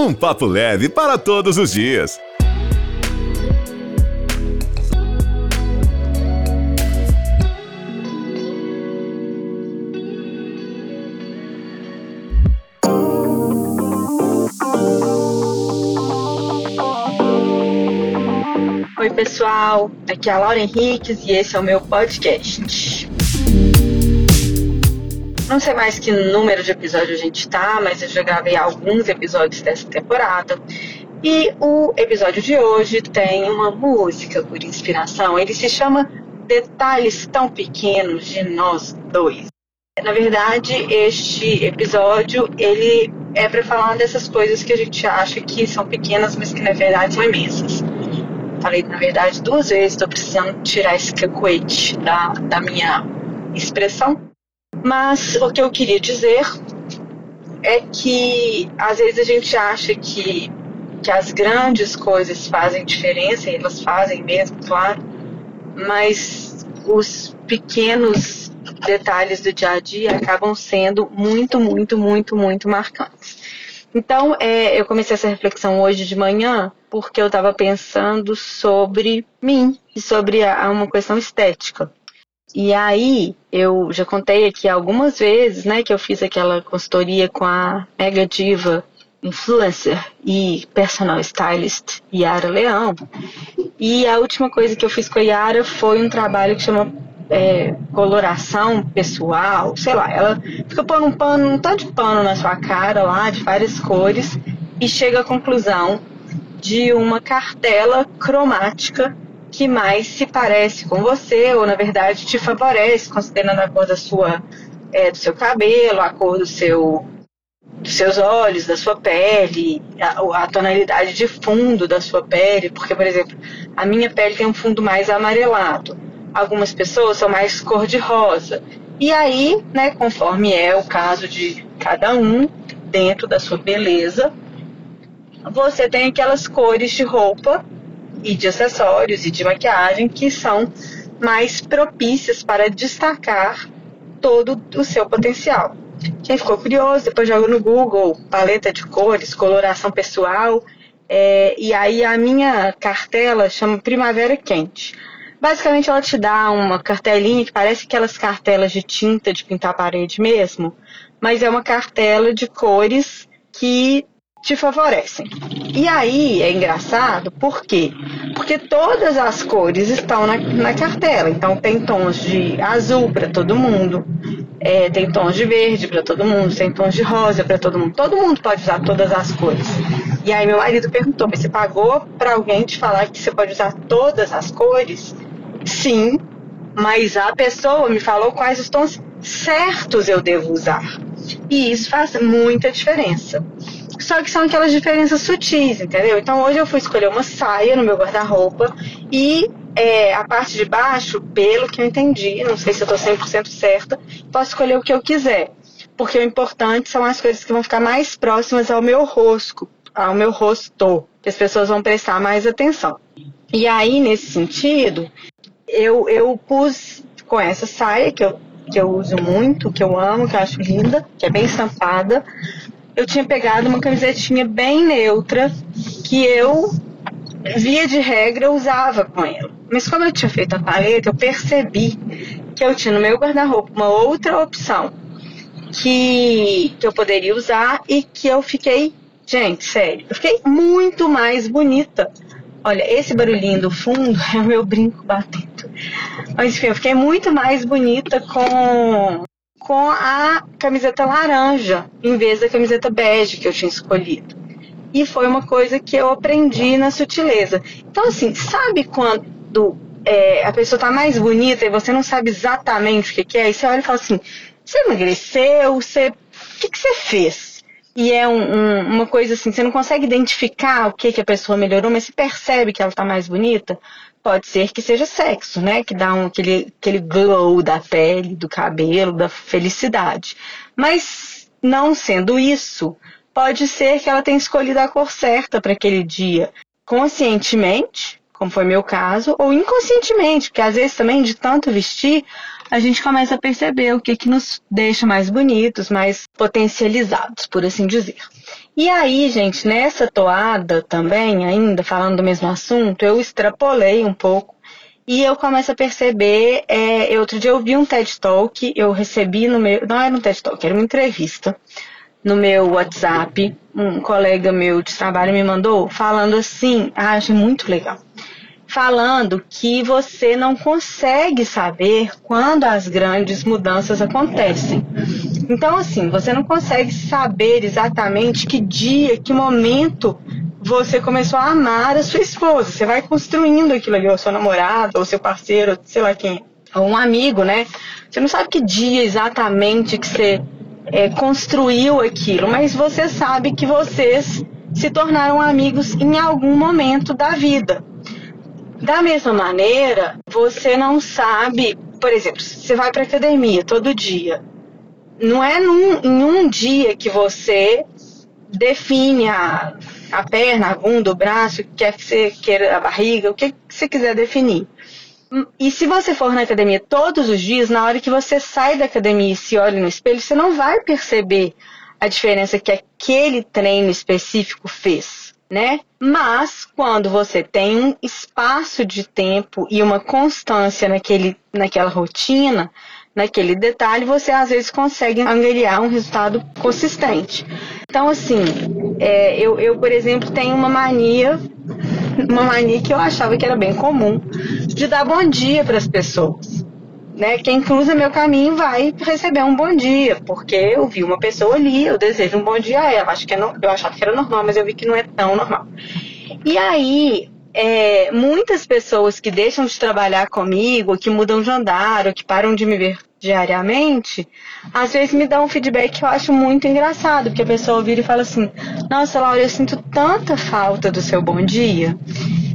Um papo leve para todos os dias. Oi, pessoal. Aqui é a Laura Henriques e esse é o meu podcast. Não sei mais que número de episódios a gente tá, mas eu já gravei alguns episódios dessa temporada. E o episódio de hoje tem uma música por inspiração. Ele se chama Detalhes Tão Pequenos de Nós Dois. Na verdade, este episódio ele é para falar dessas coisas que a gente acha que são pequenas, mas que na verdade são imensas. Falei, na verdade, duas vezes, estou precisando tirar esse cacuete da, da minha expressão. Mas o que eu queria dizer é que às vezes a gente acha que, que as grandes coisas fazem diferença, e elas fazem mesmo, claro, mas os pequenos detalhes do dia a dia acabam sendo muito, muito, muito, muito marcantes. Então, é, eu comecei essa reflexão hoje de manhã porque eu estava pensando sobre mim e sobre a, uma questão estética. E aí, eu já contei aqui algumas vezes, né, que eu fiz aquela consultoria com a mega diva influencer e personal stylist Yara Leão. E a última coisa que eu fiz com a Yara foi um trabalho que chama é, coloração pessoal, sei lá, ela fica pondo um pano, um tanto de pano na sua cara lá, de várias cores, e chega à conclusão de uma cartela cromática que mais se parece com você, ou na verdade te favorece, considerando a cor da sua, é, do seu cabelo, a cor do seu, dos seus olhos, da sua pele, a, a, tonalidade de fundo da sua pele, porque, por exemplo, a minha pele tem um fundo mais amarelado, algumas pessoas são mais cor de rosa. E aí, né, conforme é o caso de cada um, dentro da sua beleza, você tem aquelas cores de roupa e de acessórios e de maquiagem que são mais propícias para destacar todo o seu potencial. Quem ficou curioso, depois joga no Google paleta de cores, coloração pessoal, é, e aí a minha cartela chama Primavera Quente. Basicamente ela te dá uma cartelinha que parece aquelas cartelas de tinta de pintar a parede mesmo, mas é uma cartela de cores que te favorecem. E aí é engraçado, por quê? Porque todas as cores estão na, na cartela. Então tem tons de azul para todo mundo, é, tem tons de verde para todo mundo, tem tons de rosa para todo mundo. Todo mundo pode usar todas as cores. E aí meu marido perguntou: mas você pagou para alguém te falar que você pode usar todas as cores? Sim, mas a pessoa me falou quais os tons certos eu devo usar. E isso faz muita diferença. Só que são aquelas diferenças sutis, entendeu? Então hoje eu fui escolher uma saia no meu guarda-roupa e é, a parte de baixo, pelo que eu entendi, não sei se eu tô 100% certa, posso escolher o que eu quiser. Porque o importante são as coisas que vão ficar mais próximas ao meu rosto, ao meu rosto, que as pessoas vão prestar mais atenção. E aí, nesse sentido, eu, eu pus com essa saia que eu, que eu uso muito, que eu amo, que eu acho linda, que é bem estampada, eu tinha pegado uma camisetinha bem neutra que eu, via de regra, usava com ela. Mas como eu tinha feito a paleta, eu percebi que eu tinha no meu guarda-roupa uma outra opção que, que eu poderia usar e que eu fiquei, gente, sério, eu fiquei muito mais bonita. Olha, esse barulhinho do fundo é o meu brinco batendo. Mas enfim, eu fiquei muito mais bonita com com a camiseta laranja, em vez da camiseta bege que eu tinha escolhido. E foi uma coisa que eu aprendi na sutileza. Então, assim, sabe quando é, a pessoa tá mais bonita e você não sabe exatamente o que, que é? E você olha e fala assim: você emagreceu? Você... O que, que você fez? E é um, um, uma coisa assim, você não consegue identificar o que, que a pessoa melhorou, mas você percebe que ela tá mais bonita pode ser que seja sexo, né? Que dá um, aquele, aquele glow da pele, do cabelo, da felicidade. Mas não sendo isso, pode ser que ela tenha escolhido a cor certa para aquele dia, conscientemente, como foi meu caso, ou inconscientemente, porque às vezes também de tanto vestir, a gente começa a perceber o que, que nos deixa mais bonitos, mais potencializados, por assim dizer. E aí, gente, nessa toada também, ainda falando do mesmo assunto, eu extrapolei um pouco e eu começo a perceber. É, outro dia eu vi um TED Talk, eu recebi no meu. Não era um TED Talk, era uma entrevista no meu WhatsApp. Um colega meu de trabalho me mandou falando assim, ah, achei muito legal falando que você não consegue saber quando as grandes mudanças acontecem. Então, assim, você não consegue saber exatamente que dia, que momento você começou a amar a sua esposa. Você vai construindo aquilo ali, ou seu namorado, ou seu parceiro, sei lá quem, ou um amigo, né? Você não sabe que dia exatamente que você é, construiu aquilo, mas você sabe que vocês se tornaram amigos em algum momento da vida. Da mesma maneira, você não sabe, por exemplo, você vai para academia todo dia. Não é num, em um dia que você define a, a perna, a bunda, o braço, o que quer que você queira, a barriga, o que você quiser definir. E se você for na academia todos os dias, na hora que você sai da academia e se olha no espelho, você não vai perceber a diferença que aquele treino específico fez né? Mas quando você tem um espaço de tempo e uma constância naquele, naquela rotina, naquele detalhe, você às vezes consegue angariar um resultado consistente. Então, assim, é, eu, eu, por exemplo, tenho uma mania, uma mania que eu achava que era bem comum, de dar bom dia para as pessoas né, quem cruza meu caminho vai receber um bom dia, porque eu vi uma pessoa ali, eu desejo um bom dia a ela. Acho que é no, eu achava que era normal, mas eu vi que não é tão normal. E aí, é, muitas pessoas que deixam de trabalhar comigo, que mudam de andar, ou que param de me ver diariamente, às vezes me dão um feedback que eu acho muito engraçado, porque a pessoa vira e fala assim: Nossa, Laura, eu sinto tanta falta do seu bom dia.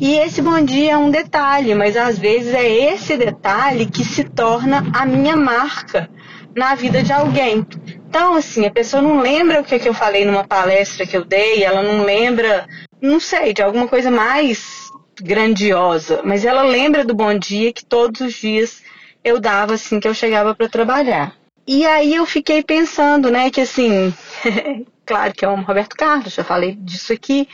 E esse bom dia é um detalhe, mas às vezes é esse detalhe que se torna a minha marca na vida de alguém. Então, assim, a pessoa não lembra o que, que eu falei numa palestra que eu dei, ela não lembra, não sei, de alguma coisa mais grandiosa, mas ela lembra do bom dia que todos os dias eu dava assim que eu chegava para trabalhar. E aí eu fiquei pensando, né, que assim, claro que eu amo Roberto Carlos, já falei disso aqui,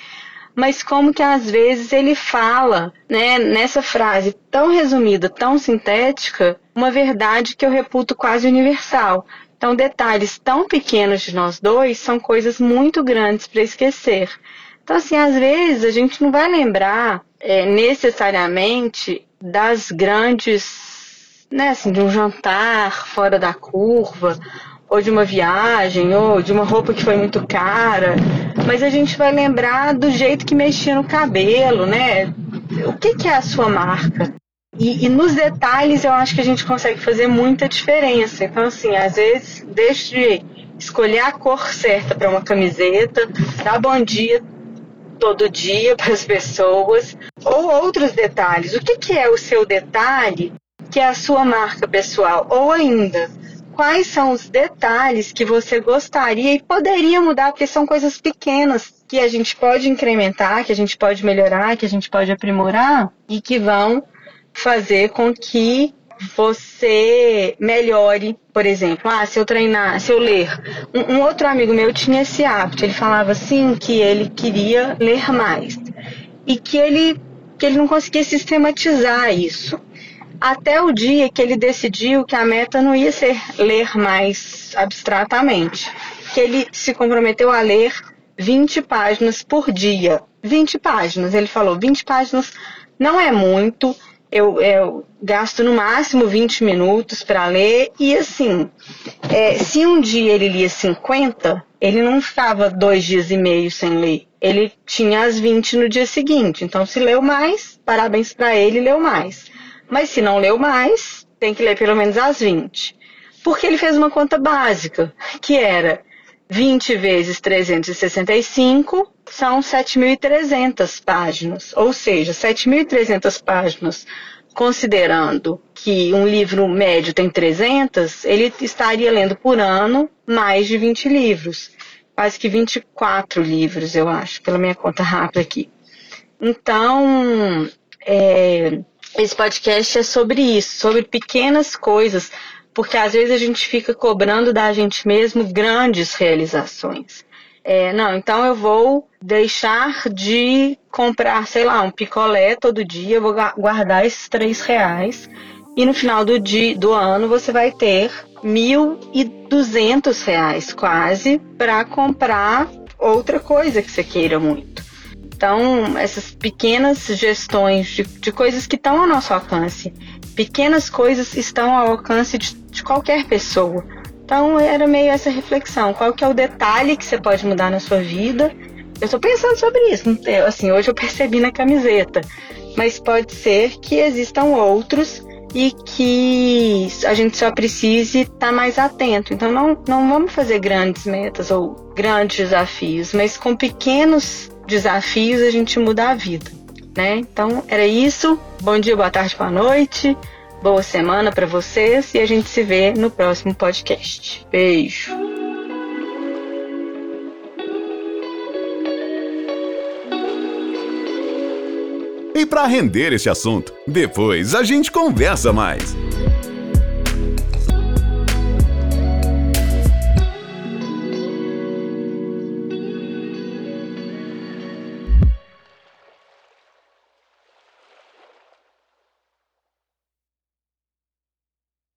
mas como que às vezes ele fala, né, nessa frase tão resumida, tão sintética, uma verdade que eu reputo quase universal. Então, detalhes tão pequenos de nós dois são coisas muito grandes para esquecer. Então, assim, às vezes a gente não vai lembrar é, necessariamente das grandes, né, assim, de um jantar fora da curva, ou de uma viagem, ou de uma roupa que foi muito cara, mas a gente vai lembrar do jeito que mexia no cabelo, né? O que, que é a sua marca? E, e, nos detalhes eu acho que a gente consegue fazer muita diferença. Então, assim, às vezes, deixe de escolher a cor certa para uma camiseta, dar bom dia todo dia para as pessoas, ou outros detalhes. O que, que é o seu detalhe que é a sua marca pessoal? Ou ainda, quais são os detalhes que você gostaria e poderia mudar, porque são coisas pequenas que a gente pode incrementar, que a gente pode melhorar, que a gente pode aprimorar e que vão fazer com que você melhore, por exemplo, ah, se eu treinar, se eu ler. Um, um, outro amigo meu tinha esse hábito, ele falava assim que ele queria ler mais e que ele que ele não conseguia sistematizar isso até o dia que ele decidiu que a meta não ia ser ler mais abstratamente, que ele se comprometeu a ler 20 páginas por dia. 20 páginas, ele falou, 20 páginas não é muito, eu, eu gasto no máximo 20 minutos para ler, e assim, é, se um dia ele lia 50, ele não ficava dois dias e meio sem ler. Ele tinha as 20 no dia seguinte. Então, se leu mais, parabéns para ele, leu mais. Mas se não leu mais, tem que ler pelo menos as 20. Porque ele fez uma conta básica, que era 20 vezes 365 são 7.300 páginas. Ou seja, 7.300 páginas, considerando que um livro médio tem 300, ele estaria lendo por ano mais de 20 livros. Quase que 24 livros, eu acho, pela minha conta rápida aqui. Então, é, esse podcast é sobre isso, sobre pequenas coisas, porque às vezes a gente fica cobrando da gente mesmo grandes realizações. É, não, então eu vou deixar de comprar, sei lá, um picolé todo dia, eu vou guardar esses três reais e no final do, dia, do ano você vai ter mil e duzentos reais quase para comprar outra coisa que você queira muito. Então, essas pequenas gestões de, de coisas que estão ao nosso alcance, pequenas coisas estão ao alcance de, de qualquer pessoa. Então, era meio essa reflexão: qual que é o detalhe que você pode mudar na sua vida? Eu estou pensando sobre isso. Assim, hoje eu percebi na camiseta, mas pode ser que existam outros e que a gente só precise estar tá mais atento. Então não, não vamos fazer grandes metas ou grandes desafios, mas com pequenos desafios a gente muda a vida, né? Então era isso. Bom dia, boa tarde, boa noite. Boa semana para vocês e a gente se vê no próximo podcast. Beijo. E para render esse assunto, depois a gente conversa mais.